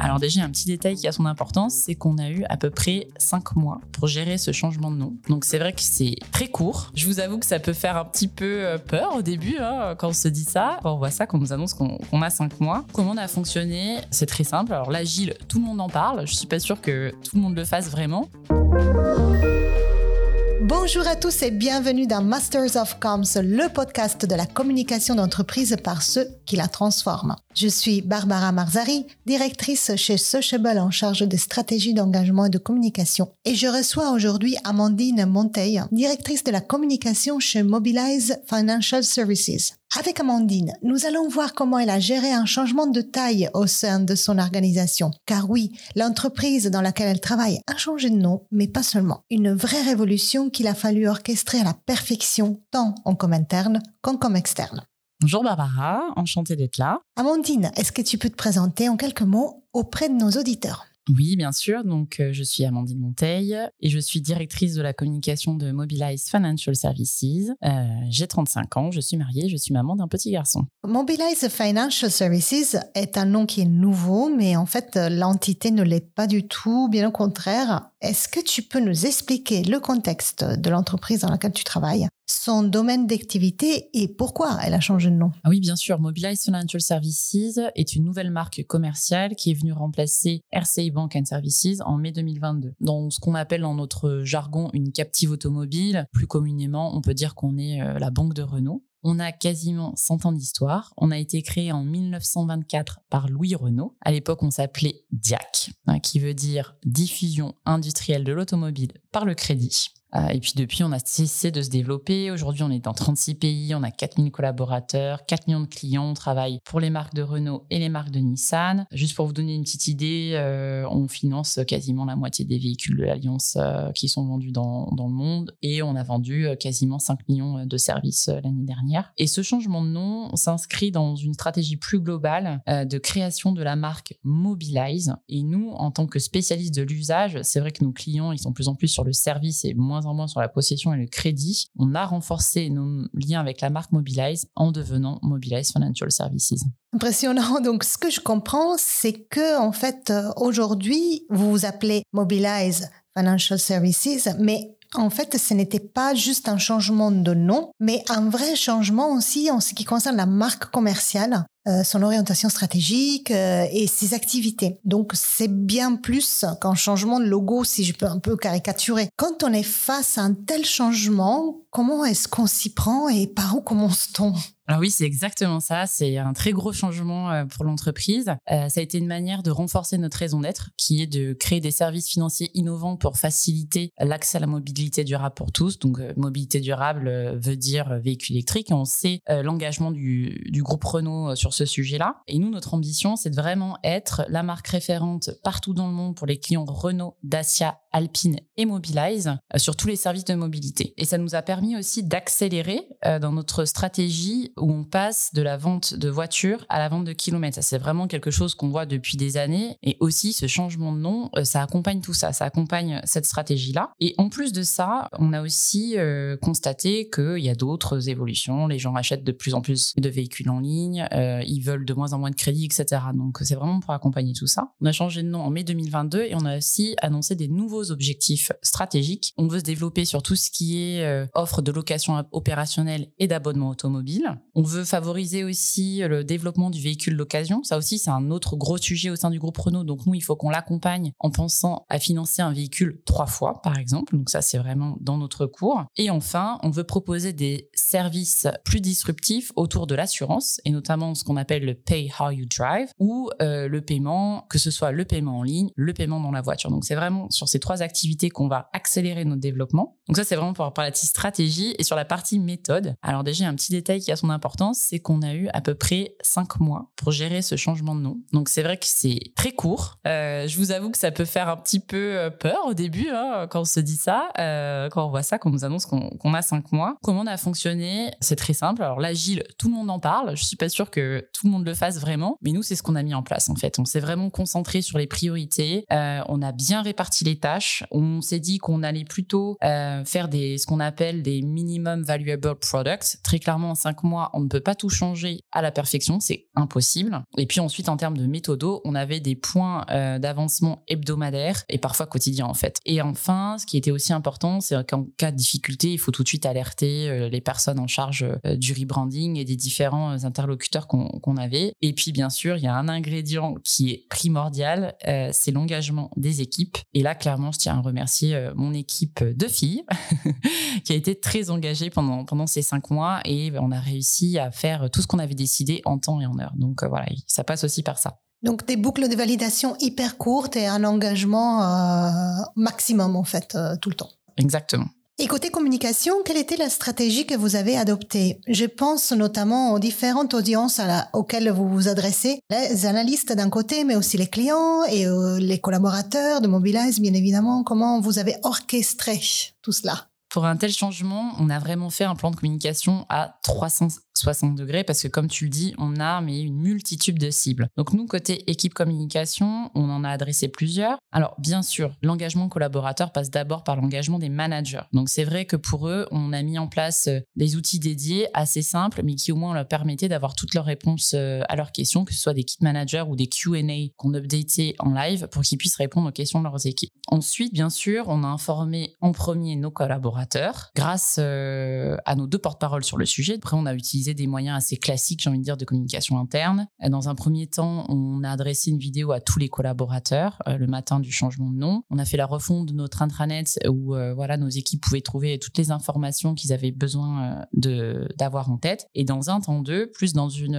Alors déjà, un petit détail qui a son importance, c'est qu'on a eu à peu près 5 mois pour gérer ce changement de nom. Donc c'est vrai que c'est très court. Je vous avoue que ça peut faire un petit peu euh, peur au début hein, quand on se dit ça, quand on voit ça, qu'on nous annonce qu'on a 5 mois. Comment on a fonctionné C'est très simple. Alors l'agile, tout le monde en parle. Je suis pas sûre que tout le monde le fasse vraiment. Bonjour à tous et bienvenue dans Masters of Comms, le podcast de la communication d'entreprise par ceux qui la transforment. Je suis Barbara Marzari, directrice chez Sociable en charge des stratégies d'engagement et de communication. Et je reçois aujourd'hui Amandine Monteil, directrice de la communication chez Mobilize Financial Services. Avec Amandine, nous allons voir comment elle a géré un changement de taille au sein de son organisation. Car oui, l'entreprise dans laquelle elle travaille a changé de nom, mais pas seulement. Une vraie révolution qu'il a fallu orchestrer à la perfection, tant en comme interne qu'en comme externe. Bonjour Barbara, enchantée d'être là. Amandine, est-ce que tu peux te présenter en quelques mots auprès de nos auditeurs? Oui, bien sûr. Donc, euh, je suis Amandine Monteil et je suis directrice de la communication de Mobilize Financial Services. Euh, j'ai 35 ans, je suis mariée, je suis maman d'un petit garçon. Mobilize Financial Services est un nom qui est nouveau, mais en fait, l'entité ne l'est pas du tout, bien au contraire. Est-ce que tu peux nous expliquer le contexte de l'entreprise dans laquelle tu travailles, son domaine d'activité et pourquoi elle a changé de nom ah Oui, bien sûr. Mobilize Financial Services est une nouvelle marque commerciale qui est venue remplacer RCI Bank and Services en mai 2022. Dans ce qu'on appelle dans notre jargon une captive automobile, plus communément, on peut dire qu'on est euh, la banque de Renault. On a quasiment 100 ans d'histoire. On a été créé en 1924 par Louis Renault. À l'époque, on s'appelait DIAC, hein, qui veut dire Diffusion industrielle de l'automobile par le crédit. Euh, et puis depuis, on a cessé de se développer. Aujourd'hui, on est dans 36 pays, on a 4000 collaborateurs, 4 millions de clients. On travaille pour les marques de Renault et les marques de Nissan. Juste pour vous donner une petite idée, euh, on finance quasiment la moitié des véhicules de l'Alliance euh, qui sont vendus dans, dans, le monde et on a vendu quasiment 5 millions de services l'année dernière. Et ce changement de nom s'inscrit dans une stratégie plus globale de création de la marque Mobilize. Et nous, en tant que spécialistes de l'usage, c'est vrai que nos clients, ils sont plus en plus sur le service et moins en moins sur la possession et le crédit, on a renforcé nos liens avec la marque Mobilize en devenant Mobilize Financial Services. Impressionnant. Donc, ce que je comprends, c'est que, en fait, euh, aujourd'hui, vous vous appelez Mobilize Financial Services, mais en fait, ce n'était pas juste un changement de nom, mais un vrai changement aussi en ce qui concerne la marque commerciale. Euh, son orientation stratégique euh, et ses activités. Donc c'est bien plus qu'un changement de logo, si je peux un peu caricaturer. Quand on est face à un tel changement, comment est-ce qu'on s'y prend et par où commence-t-on? Alors oui, c'est exactement ça. C'est un très gros changement euh, pour l'entreprise. ça a été une manière de renforcer notre raison d'être, qui est de créer des services financiers innovants pour faciliter l'accès à la mobilité durable pour tous. Donc mobilité durable veut dire véhicule électrique. on sait l'engagement du, du, groupe Renault sur sujet-là. Et nous, notre ambition, c'est de vraiment être la marque référente partout dans le monde pour les clients Renault, Dacia, Alpine et Mobilize euh, sur tous les services de mobilité. Et ça nous a permis aussi d'accélérer euh, dans notre stratégie où on passe de la vente de voitures à la vente de kilomètres. C'est vraiment quelque chose qu'on voit depuis des années. Et aussi, ce changement de nom, euh, ça accompagne tout ça. Ça accompagne cette stratégie-là. Et en plus de ça, on a aussi constaté qu'il y a d'autres évolutions. Les gens achètent de plus en plus de véhicules en ligne. ils veulent de moins en moins de crédits, etc. Donc, c'est vraiment pour accompagner tout ça. On a changé de nom en mai 2022 et on a aussi annoncé des nouveaux objectifs stratégiques. On veut se développer sur tout ce qui est euh, offre de location opérationnelle et d'abonnement automobile. On veut favoriser aussi le développement du véhicule d'occasion. Ça aussi, c'est un autre gros sujet au sein du groupe Renault. Donc nous, il faut qu'on l'accompagne en pensant à financer un véhicule trois fois, par exemple. Donc ça, c'est vraiment dans notre cours. Et enfin, on veut proposer des services plus disruptifs autour de l'assurance et notamment ce qu'on appelle le Pay How You Drive ou euh, le paiement, que ce soit le paiement en ligne, le paiement dans la voiture. Donc c'est vraiment sur ces trois trois activités qu'on va accélérer notre développement. Donc ça, c'est vraiment pour la partie stratégie et sur la partie méthode. Alors déjà, un petit détail qui a son importance, c'est qu'on a eu à peu près cinq mois pour gérer ce changement de nom. Donc c'est vrai que c'est très court. Euh, je vous avoue que ça peut faire un petit peu euh, peur au début hein, quand on se dit ça, euh, quand on voit ça, qu'on nous annonce qu'on a cinq mois. Comment on a fonctionné? C'est très simple. Alors l'agile, tout le monde en parle. Je suis pas sûre que tout le monde le fasse vraiment, mais nous, c'est ce qu'on a mis en place en fait. On s'est vraiment concentré sur les priorités. on a bien réparti les tâches On s'est dit qu'on allait plutôt euh, faire des, ce qu'on appelle des minimum valuable products. Très clairement, en cinq mois, on ne peut pas tout changer à la perfection, c'est impossible. Et puis ensuite, en termes de méthodo, on avait des points euh, d'avancement hebdomadaires et parfois quotidiens en fait. Et enfin, ce qui était aussi important, c'est qu'en cas de difficulté, il faut tout de suite alerter euh, les personnes en charge du rebranding et des différents interlocuteurs qu'on avait. Et puis bien sûr, il y a un ingrédient qui est primordial, c'est l'engagement des équipes. Et là, clairement, je tiens à remercier mon équipe de filles qui a été très engagée pendant, pendant ces cinq mois et on a réussi à faire tout ce qu'on avait décidé en temps et en heure. Donc euh, voilà, ça passe aussi par ça. Donc des boucles de validation hyper courtes et un engagement euh, maximum en fait euh, tout le temps. Exactement. Et côté communication, quelle était la stratégie que vous avez adoptée? Je pense notamment aux différentes audiences auxquelles vous vous adressez, les analystes d'un côté, mais aussi les clients et les collaborateurs de Mobilize, bien évidemment. Comment vous avez orchestré tout cela? Pour un tel changement, on a vraiment fait un plan de communication à 360 degrés parce que, comme tu le dis, on a mais une multitude de cibles. Donc, nous, côté équipe communication, on en a adressé plusieurs. Alors, bien sûr, l'engagement collaborateur passe d'abord par l'engagement des managers. Donc, c'est vrai que pour eux, on a mis en place euh, des outils dédiés assez simples, mais qui au moins leur permettaient d'avoir toutes leurs réponses euh, à leurs questions, que ce soit des kit managers ou des Q&A qu'on updatait en live pour qu'ils puissent répondre aux questions de leurs équipes. Ensuite, bien sûr, on a informé en premier nos collaborateurs grâce euh, à nos deux porte-paroles sur le sujet. Après, on a utilisé des moyens assez classiques, j'ai envie de dire, de communication interne. Dans un premier temps, on a adressé une vidéo à tous les collaborateurs euh, le matin du changement de nom. On a fait la refonte de notre intranet où euh, voilà, nos équipes pouvaient trouver toutes les informations qu'ils avaient besoin de d'avoir en tête. Et dans un temps deux, plus dans une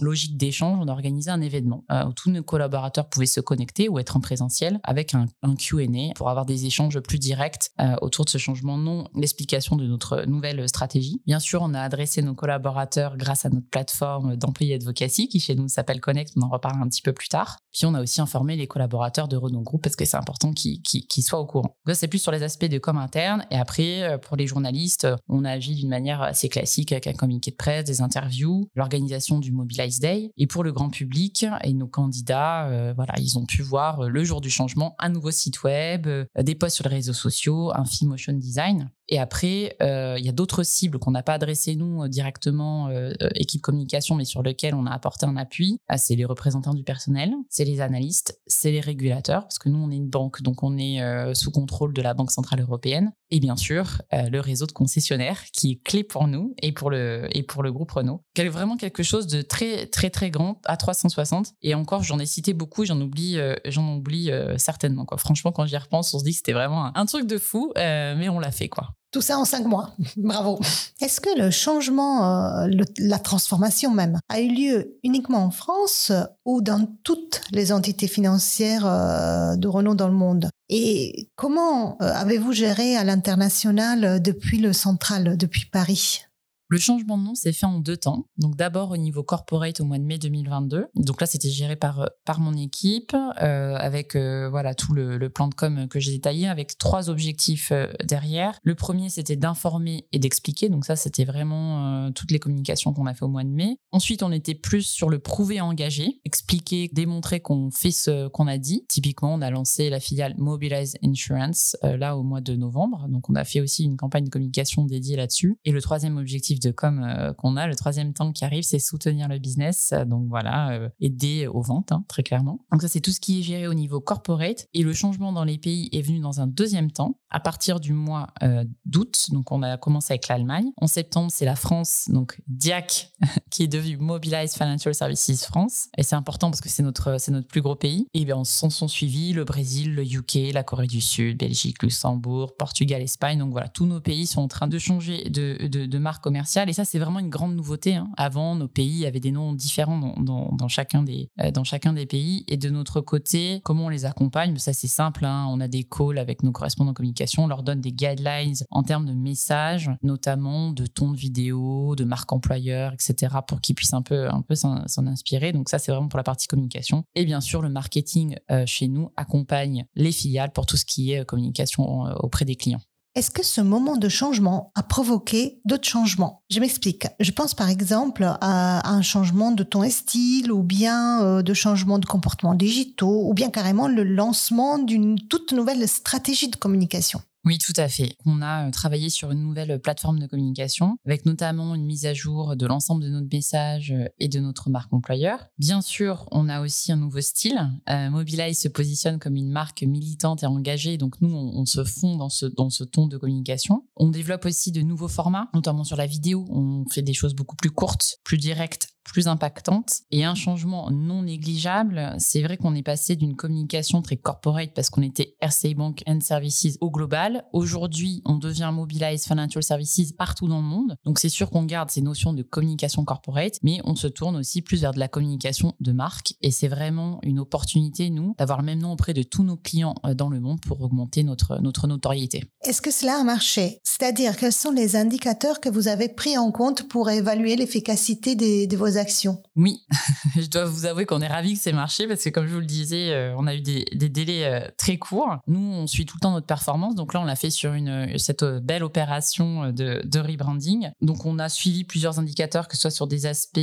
logique d'échange, on a organisé un événement où tous nos collaborateurs pouvaient se connecter ou être en présentiel avec un Q&A pour avoir des échanges plus directs autour de ce changement de nom, l'explication de notre nouvelle stratégie. Bien sûr, on a adressé nos collaborateurs grâce à notre plateforme d'employés advocacy qui chez nous s'appelle Connect, on en reparle un petit peu plus tard. Puis on a aussi informé les collaborateurs de Renault Group parce que c'est important qu'ils soient au courant. Ça, c'est plus sur les aspects de com interne. Et après, euh, pour les journalistes, on a agi d'une manière assez classique avec un communiqué de presse, des interviews, l'organisation du Mobilize Day. Et pour le grand public et nos candidats, euh, voilà, ils ont pu voir euh, le jour du changement un nouveau site web, des posts sur les réseaux sociaux, un film design. Et après, euh, il y a d'autres cibles qu'on n'a pas adressées nous euh, directement, euh, équipe communication, mais sur lesquelles on a apporté un appui. Ah, c'est les représentants du personnel, c'est les analystes, c'est les régulateurs, parce que nous, on est une banque, donc on est sous contrôle de la Banque Centrale Européenne. Et bien sûr, le réseau de concessionnaires, qui est clé pour nous et pour le, et pour le groupe Renault. est vraiment quelque chose de très, très, très grand à 360. Et encore, j'en ai cité beaucoup, j'en oublie, j'en oublie certainement. Quoi. Franchement, quand j'y repense, on se dit que c'était vraiment un, truc de fou, mais on l'a fait. quoi. Tout ça en cinq mois. Bravo. Est-ce que le changement, euh, la transformation même, a eu lieu uniquement en France ou dans toutes les entités financières euh, de Renault dans le monde? Et comment euh, avez-vous géré à l'international depuis le central, depuis Paris? Le changement de nom s'est fait en deux temps. Donc d'abord au niveau corporate au mois de mai 2022. Donc là, c'était géré par, euh, par mon équipe euh, avec euh, voilà tout le, plan de com que j'ai détaillé avec trois objectifs derrière. Le premier, c'était d'informer et d'expliquer. Donc ça, c'était vraiment toutes les communications qu'on a fait au mois de mai. Ensuite, on était plus sur le prouver engagé, expliquer, démontrer qu'on fait ce qu'on a dit. Typiquement, on a lancé la filiale Mobilize Insurance là au mois de novembre. Donc on a fait aussi une campagne de communication dédiée là-dessus. Et le troisième objectif de com euh, qu'on a. Le troisième temps qui arrive, c'est soutenir le business. Donc voilà, euh, aider aux ventes, hein, très clairement. Donc ça, c'est tout ce qui est géré au niveau corporate. Et le changement dans les pays est venu dans un deuxième temps, à partir du mois euh, d'août. Donc on a commencé avec l'Allemagne. En septembre, c'est la France, donc DIAC, qui est devenu Mobilize Financial Services France. Et c'est important parce que c'est notre, c'est notre plus gros pays. Et bien, on s'en sont suivis le Brésil, le UK, la Corée du Sud, Belgique, Luxembourg, Portugal, Espagne. Donc voilà, tous nos pays sont en train de changer de, de, de marque commerciale et ça, c'est vraiment une grande nouveauté. Hein. Avant, nos pays avaient des noms différents dans, chacun des, euh, dans chacun des pays. Et de notre côté, comment on les accompagne? Ça, c'est simple. Hein. On a des calls avec nos correspondants communication. On leur donne des guidelines en termes de messages, notamment de ton de vidéo, de marque employeur, etc., pour qu'ils puissent un peu, un peu s'en, inspirer. Donc ça, c'est vraiment pour la partie communication. Et bien sûr, le marketing euh, chez nous accompagne les filiales pour tout ce qui est euh, communication auprès des clients. Est-ce que ce moment de changement a provoqué d'autres changements? Je m'explique. Je pense par exemple à un changement de ton style ou bien euh, de changement de comportement digitaux ou bien carrément le lancement d'une toute nouvelle stratégie de communication. Oui, tout à fait. On a euh, travaillé sur une nouvelle plateforme de communication avec notamment une mise à jour de l'ensemble de notre message euh, et de notre marque employeur. Bien sûr, on a aussi un nouveau style. Euh, se positionne comme une marque militante et engagée, donc nous, on, se fond dans ce, dans ce ton de communication. On développe aussi de nouveaux formats, notamment sur la vidéo. On fait des choses beaucoup plus courtes, plus directes, plus impactante. Et un changement non négligeable, c'est vrai qu'on est passé d'une communication très corporate parce qu'on était RCA Bank and Services au global. Aujourd'hui, on devient Mobilize Financial Services partout dans le monde. Donc c'est sûr qu'on garde ces notions de communication corporate, mais on se tourne aussi plus vers de la communication de marque. Et c'est vraiment une opportunité, nous, d'avoir le même nom auprès de tous nos clients euh, dans le monde pour augmenter notre, notre notoriété. Est-ce que cela a marché? C'est-à-dire, quels sont les indicateurs que vous avez pris en compte pour évaluer l'efficacité de, de vos actions. Oui, je dois vous avouer qu'on est ravis que c'est marché parce que comme je vous le disais, euh, on a eu des, délais euh, très courts. Nous, on suit tout le temps notre performance. Donc là, on l'a fait sur une, euh, cette belle opération de, rebranding. Donc on a suivi plusieurs indicateurs, que ce soit sur des aspects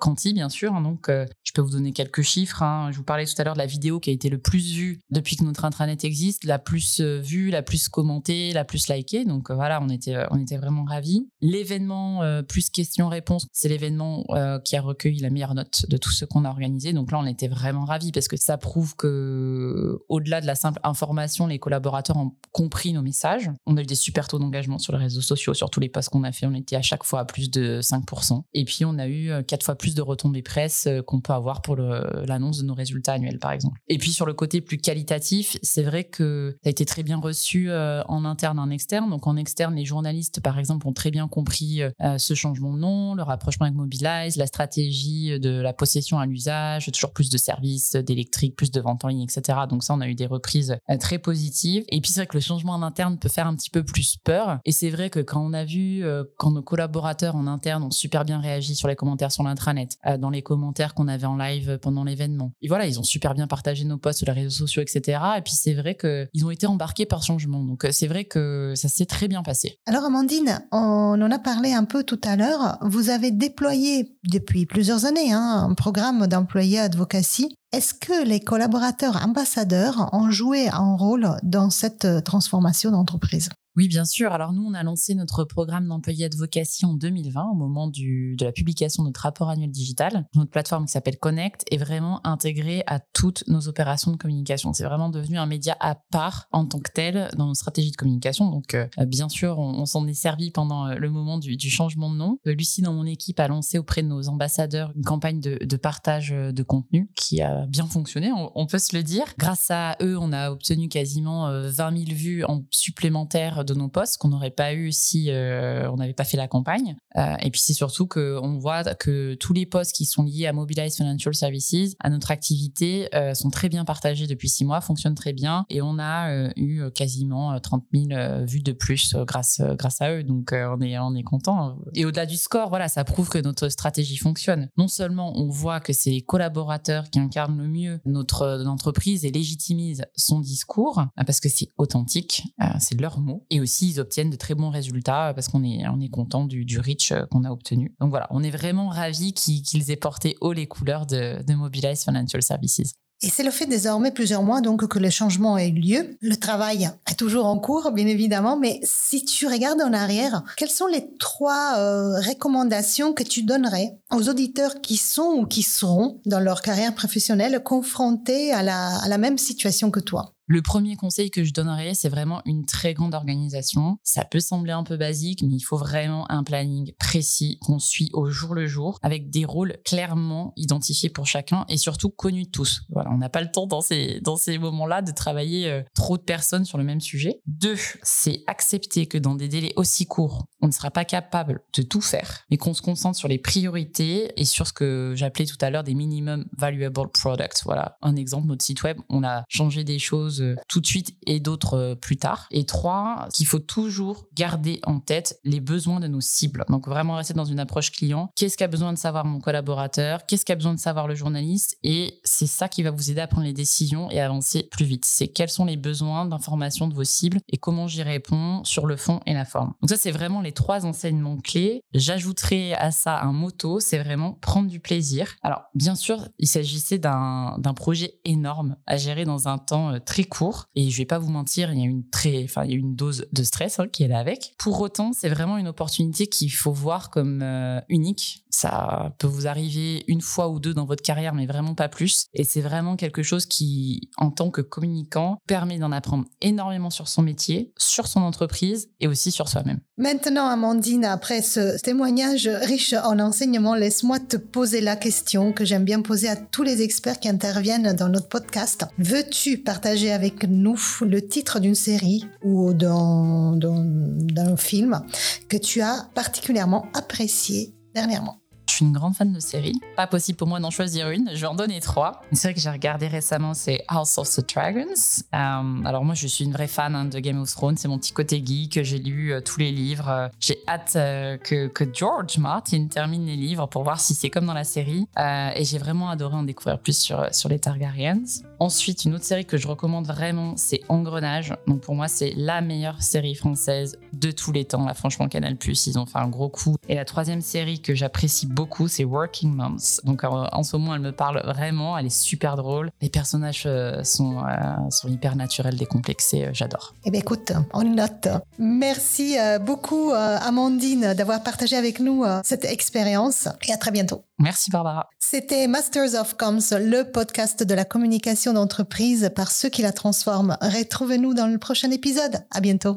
quanti, bien sûr. Hein. Donc je peux vous donner quelques chiffres. Hein. Je vous parlais tout à l'heure de la vidéo qui a été le plus vue depuis que notre intranet existe, la plus vue, la plus commentée, la plus likée. Donc voilà, on était, on était vraiment ravis. L'événement plus questions-réponses, c'est l'événement qui a recueilli la meilleure note de tout ce qu'on a organisé. Donc là, on était vraiment ravis parce que ça prouve que, au-delà de la simple information, les collaborateurs ont compris nos messages. On a eu des super taux d'engagement sur les réseaux sociaux, sur tous les posts qu'on a fait. On était à chaque fois à plus de 5%. Et puis, on a eu euh, quatre fois plus de retombées presse euh, qu'on peut avoir pour l'annonce de nos résultats annuels, par exemple. Et puis, sur le côté plus qualitatif, c'est vrai que ça a été très bien reçu euh, en interne, en externe. Donc, en externe, les journalistes, par exemple, ont très bien compris ce changement de nom, le rapprochement avec Mobilize, la stratégie de la possession à l'usage, toujours plus de services, d'électrique, plus de ventes en ligne, etc. Donc ça, on a eu des reprises euh, très positives. Et puis c'est vrai que le changement en interne peut faire un petit peu plus peur. Et c'est vrai que quand on a vu, euh, quand nos collaborateurs en interne ont super bien réagi sur les commentaires sur l'intranet, euh, dans les commentaires qu'on avait en live pendant l'événement, et voilà, ils ont super bien partagé nos posts sur les réseaux sociaux, etc. Et puis c'est vrai qu'ils ont été embarqués par changement. Donc c'est vrai que ça s'est très bien passé. Alors Amandine, on en a parlé un peu tout à l'heure. Vous avez déployé depuis plusieurs années hein, un programme d'employés advocacy. Est-ce que les collaborateurs ambassadeurs ont joué un rôle dans cette transformation d'entreprise? Oui, bien sûr. Alors nous, on a lancé notre programme d'employé advocacy en 2020 au moment du, de la publication de notre rapport annuel digital. Notre plateforme qui s'appelle Connect est vraiment intégrée à toutes nos opérations de communication. C'est vraiment devenu un média à part en tant que tel dans nos stratégies de communication. Donc euh, bien sûr, on, s'en est servi pendant euh, le moment du, changement de nom. Euh, Lucie, dans mon équipe, a lancé auprès de nos ambassadeurs une campagne de, de partage de contenu qui a bien fonctionné, on, on, peut se le dire. Grâce à eux, on a obtenu quasiment 20 000 vues en supplémentaire de nos postes qu'on n'aurait pas eu si euh, on n'avait pas fait la campagne. Euh, et puis c'est surtout qu'on voit que tous les postes qui sont liés à Mobilize Financial Services, à notre activité, euh, sont très bien partagés depuis six mois, fonctionnent très bien. Et on a eu quasiment 30 000 vues de plus grâce, grâce à eux. Donc on est, on est content. Et au-delà du score, voilà, ça prouve que notre stratégie fonctionne. Non seulement on voit que c'est les collaborateurs qui incarnent le mieux notre entreprise et légitimisent son discours, parce que c'est authentique, c'est leur mot. Aussi, ils obtiennent de très bons résultats parce qu'on est, on est content du, du reach euh, qu'on a obtenu. Donc voilà, on est vraiment ravis qu'ils aient porté haut les couleurs de, Mobilize Financial Services. Et c'est le fait désormais plusieurs mois donc que le changement ait eu lieu. Le travail est toujours en cours, bien évidemment, mais si tu regardes en arrière, quelles sont les trois euh, recommandations que tu donnerais aux auditeurs qui sont ou qui seront dans leur carrière professionnelle confrontés à la même situation que toi? Le premier conseil que je donnerais, c'est vraiment une très grande organisation. Ça peut sembler un peu basique, mais il faut vraiment un planning précis qu'on suit au jour le jour, avec des rôles clairement identifiés pour chacun et surtout connus de tous. Voilà, on n'a pas le temps dans ces, dans ces moments-là de travailler euh, trop de personnes sur le même sujet. Deux, c'est accepter que dans des délais aussi courts, on ne sera pas capable de tout faire, mais qu'on se concentre sur les priorités et sur ce que j'appelais tout à l'heure des minimum valuable products. Voilà, un exemple, notre site web, on a changé des choses choses tout de suite et d'autres plus tard. Et trois, qu'il faut toujours garder en tête les besoins de nos cibles. Donc vraiment rester dans une approche client. Qu'est-ce qu'a besoin de savoir mon collaborateur? Qu'est-ce qu'a besoin de savoir le journaliste? Et c'est ça qui va vous aider à prendre les décisions et avancer plus vite. C'est quels sont les besoins d'information de vos cibles et comment j'y réponds sur le fond et la forme. Donc ça, c'est vraiment les trois enseignements clés. J'ajouterai à ça un motto, c'est vraiment prendre du plaisir. Alors, bien sûr, il s'agissait d'un projet énorme à gérer dans un temps euh, très court. Et je vais pas vous mentir, il y a une très, enfin, il y a une dose de stress hein, qui est là avec. Pour autant, c'est vraiment une opportunité qu'il faut voir comme euh, unique ça peut vous arriver une fois ou deux dans votre carrière, mais vraiment pas plus. Et c'est vraiment quelque chose qui, en tant que communicant, permet d'en apprendre énormément sur son métier, sur son entreprise et aussi sur soi-même. Maintenant, Amandine, après ce témoignage riche en enseignements, laisse-moi te poser la question que j'aime bien poser à tous les experts qui interviennent dans notre podcast. Veux-tu partager avec nous le titre d'une série ou d'un film que tu as particulièrement apprécié dernièrement je suis une grande fan de séries. Pas possible pour moi d'en choisir une. Je vais en donner trois. C'est vrai que j'ai regardé récemment, c'est House of the Dragons. Euh, alors moi, je suis une vraie fan hein, de Game of Thrones. C'est mon petit côté geek. J'ai lu euh, tous les livres. j'ai hâte euh, que, que, George Martin termine les livres pour voir si c'est comme dans la série. et j'ai vraiment adoré en découvrir plus sur, sur les Targaryens. Ensuite, une autre série que je recommande vraiment, c'est Engrenage. Donc pour moi, c'est la meilleure série française de tous les temps. Là, franchement, Canal+, ils ont fait un gros coup. Et la troisième série que j'apprécie beaucoup, c'est Working Moms. Donc en ce moment, elle me parle vraiment. Elle est super drôle. Les personnages euh, sont, euh, sont hyper naturels, décomplexés. Euh, j'adore. Eh bien, écoute, on note. Merci beaucoup, Amandine, d'avoir partagé avec nous cette expérience. Et à très bientôt. Merci, Barbara. C'était Masters of Comms, le podcast de la communication d'entreprise par ceux qui la transforment. Retrouvez-nous dans le prochain épisode. À bientôt.